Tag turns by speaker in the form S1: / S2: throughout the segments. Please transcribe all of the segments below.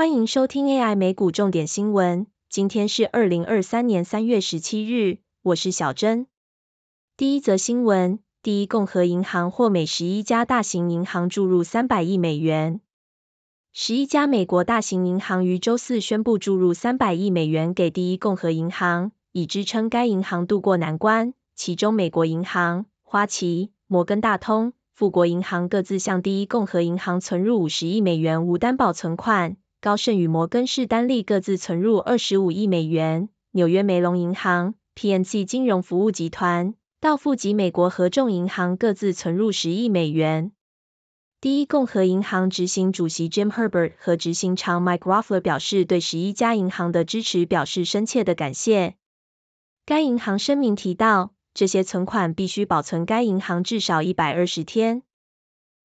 S1: 欢迎收听 AI 美股重点新闻。今天是二零二三年三月十七日，我是小珍。第一则新闻：第一共和银行获美十一家大型银行注入三百亿美元。十一家美国大型银行于周四宣布注入三百亿美元给第一共和银行，以支撑该银行渡过难关。其中，美国银行、花旗、摩根大通、富国银行各自向第一共和银行存入五十亿美元无担保存款。高盛与摩根士丹利各自存入二十五亿美元，纽约梅隆银行、PNC 金融服务集团、道富及美国合众银行各自存入十亿美元。第一共和银行执行主席 Jim Herbert 和执行长 Mike Roffler 表示，对十一家银行的支持表示深切的感谢。该银行声明提到，这些存款必须保存该银行至少一百二十天。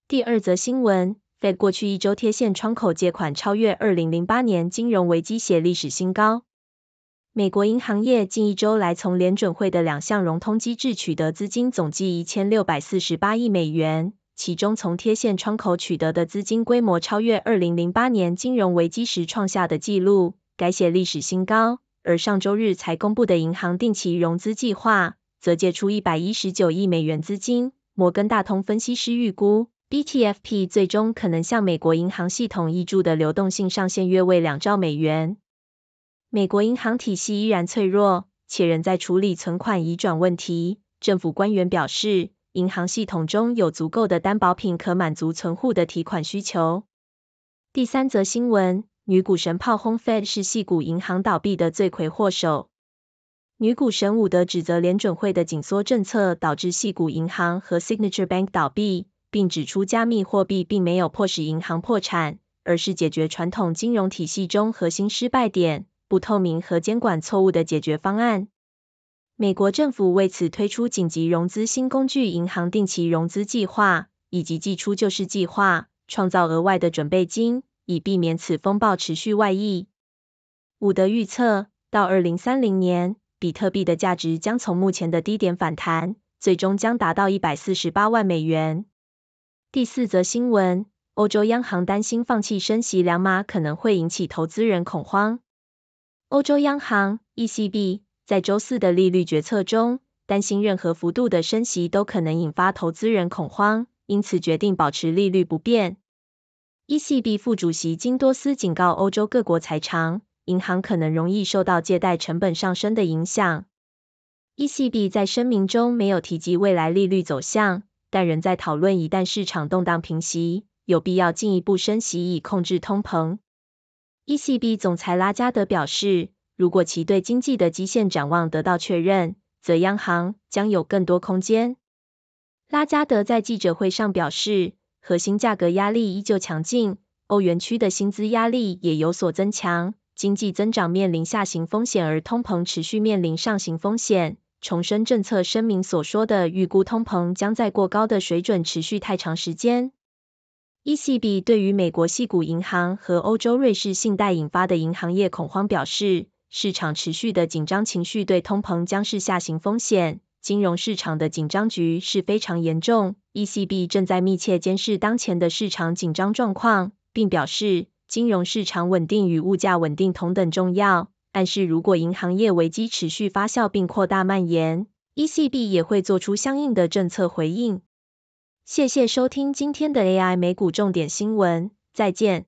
S1: 第二则新闻。Fed 过去一周贴现窗口借款超越二零零八年金融危机写历史新高。美国银行业近一周来从联准会的两项融通机制取得资金总计一千六百四十八亿美元，其中从贴现窗口取得的资金规模超越二零零八年金融危机时创下的纪录，改写历史新高。而上周日才公布的银行定期融资计划，则借出一百一十九亿美元资金。摩根大通分析师预估。BTFP 最终可能向美国银行系统挹注的流动性上限约为两兆美元。美国银行体系依然脆弱，且仍在处理存款移转问题。政府官员表示，银行系统中有足够的担保品可满足存户的提款需求。第三则新闻：女股神炮轰 Fed 是系股银行倒闭的罪魁祸首。女股神伍德指责联准会的紧缩政策导致系股银行和 Signature Bank 倒闭。并指出，加密货币并没有迫使银行破产，而是解决传统金融体系中核心失败点——不透明和监管错误的解决方案。美国政府为此推出紧急融资新工具——银行定期融资计划，以及寄出救市计划，创造额外的准备金，以避免此风暴持续外溢。伍德预测，到二零三零年，比特币的价值将从目前的低点反弹，最终将达到一百四十八万美元。第四则新闻：欧洲央行担心放弃升息两码可能会引起投资人恐慌。欧洲央行 ECB 在周四的利率决策中，担心任何幅度的升息都可能引发投资人恐慌，因此决定保持利率不变。ECB 副主席金多斯警告欧洲各国财长，银行可能容易受到借贷成本上升的影响。ECB 在声明中没有提及未来利率走向。但仍在讨论，一旦市场动荡平息，有必要进一步升息以控制通膨。ECB 总裁拉加德表示，如果其对经济的基线展望得到确认，则央行将有更多空间。拉加德在记者会上表示，核心价格压力依旧强劲，欧元区的薪资压力也有所增强，经济增长面临下行风险，而通膨持续面临上行风险。重申政策声明所说的预估通膨将在过高的水准持续太长时间。ECB 对于美国系股银行和欧洲瑞士信贷引发的银行业恐慌表示，市场持续的紧张情绪对通膨将是下行风险，金融市场的紧张局势非常严重。ECB 正在密切监视当前的市场紧张状况，并表示金融市场稳定与物价稳定同等重要。但是如果银行业危机持续发酵并扩大蔓延，ECB 也会做出相应的政策回应。谢谢收听今天的 AI 美股重点新闻，再见。